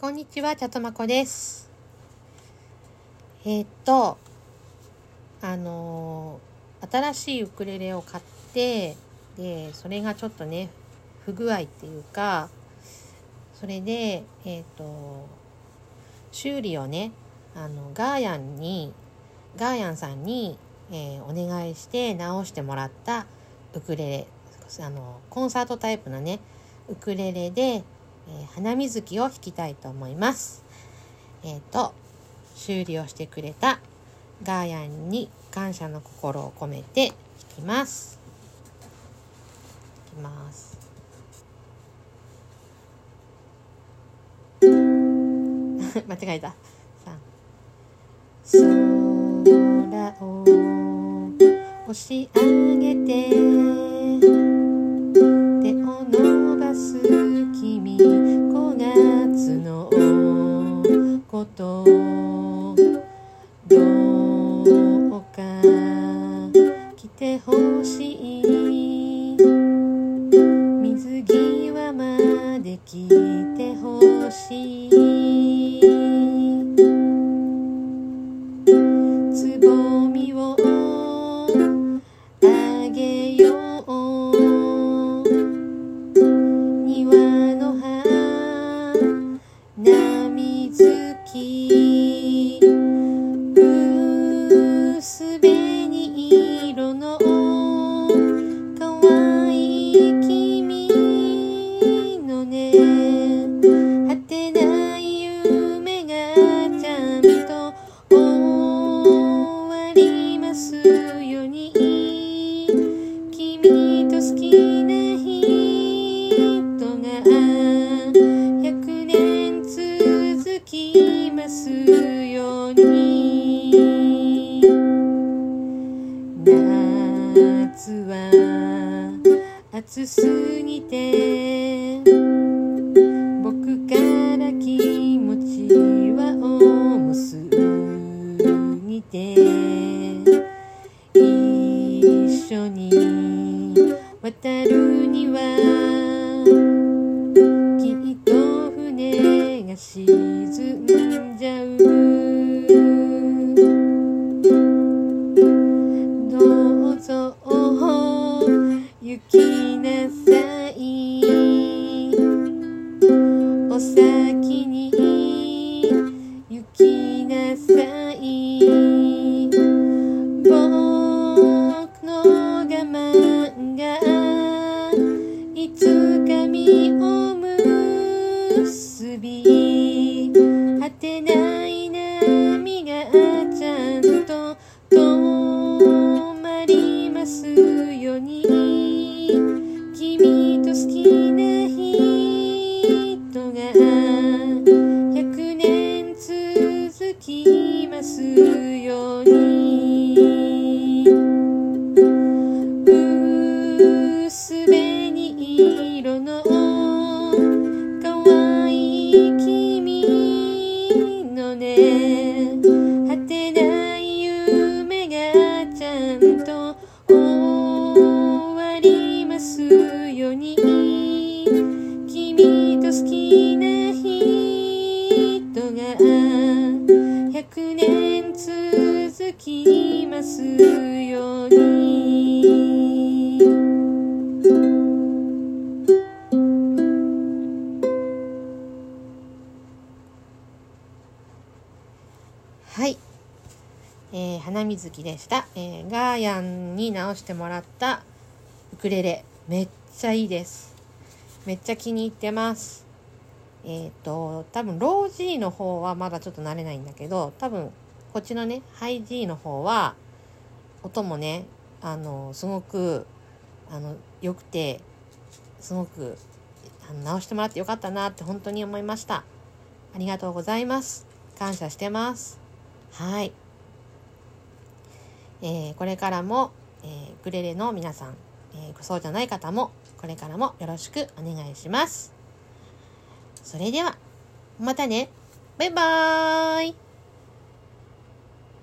こんにちは、ちゃとまこです。えーっと、あのー新しいウクレレを買って、で、それがちょっとね、不具合っていうか、それで、えーっと、修理をね、あの、ガーヤンに、ガーヤンさんに、えーお願いして直してもらったウクレレ、あの、コンサートタイプのね、ウクレレで、えー花水木を弾きたいと思います。えっ、と、修理をしてくれたガーヤンに感謝の心を込めて弾きます。弾きます。間違えた。さ空を押し上げてことどうか来てほしい。水際まで来てほしい。つぼ暑すぎて果てない波がちゃんと止まりますように。君と好きな人が100年続きますように。きますようにはい、えー花水木でした、えーガーヤンに直してもらったウクレレ。めっちゃいいです。めっちゃ気に入ってます。えっ、と多分ロー G の方はまだちょっと慣れないんだけど多分こっちのねハイ G の方は音もねあのすごくあの良くてすごくあの直してもらってよかったなって本当に思いました。ありがとうございます。感謝してます。はい、えーこれからも、えーウクレレの皆さん、えーそうじゃない方もこれからもよろしくお願いします。それではまたね。バイバーイ。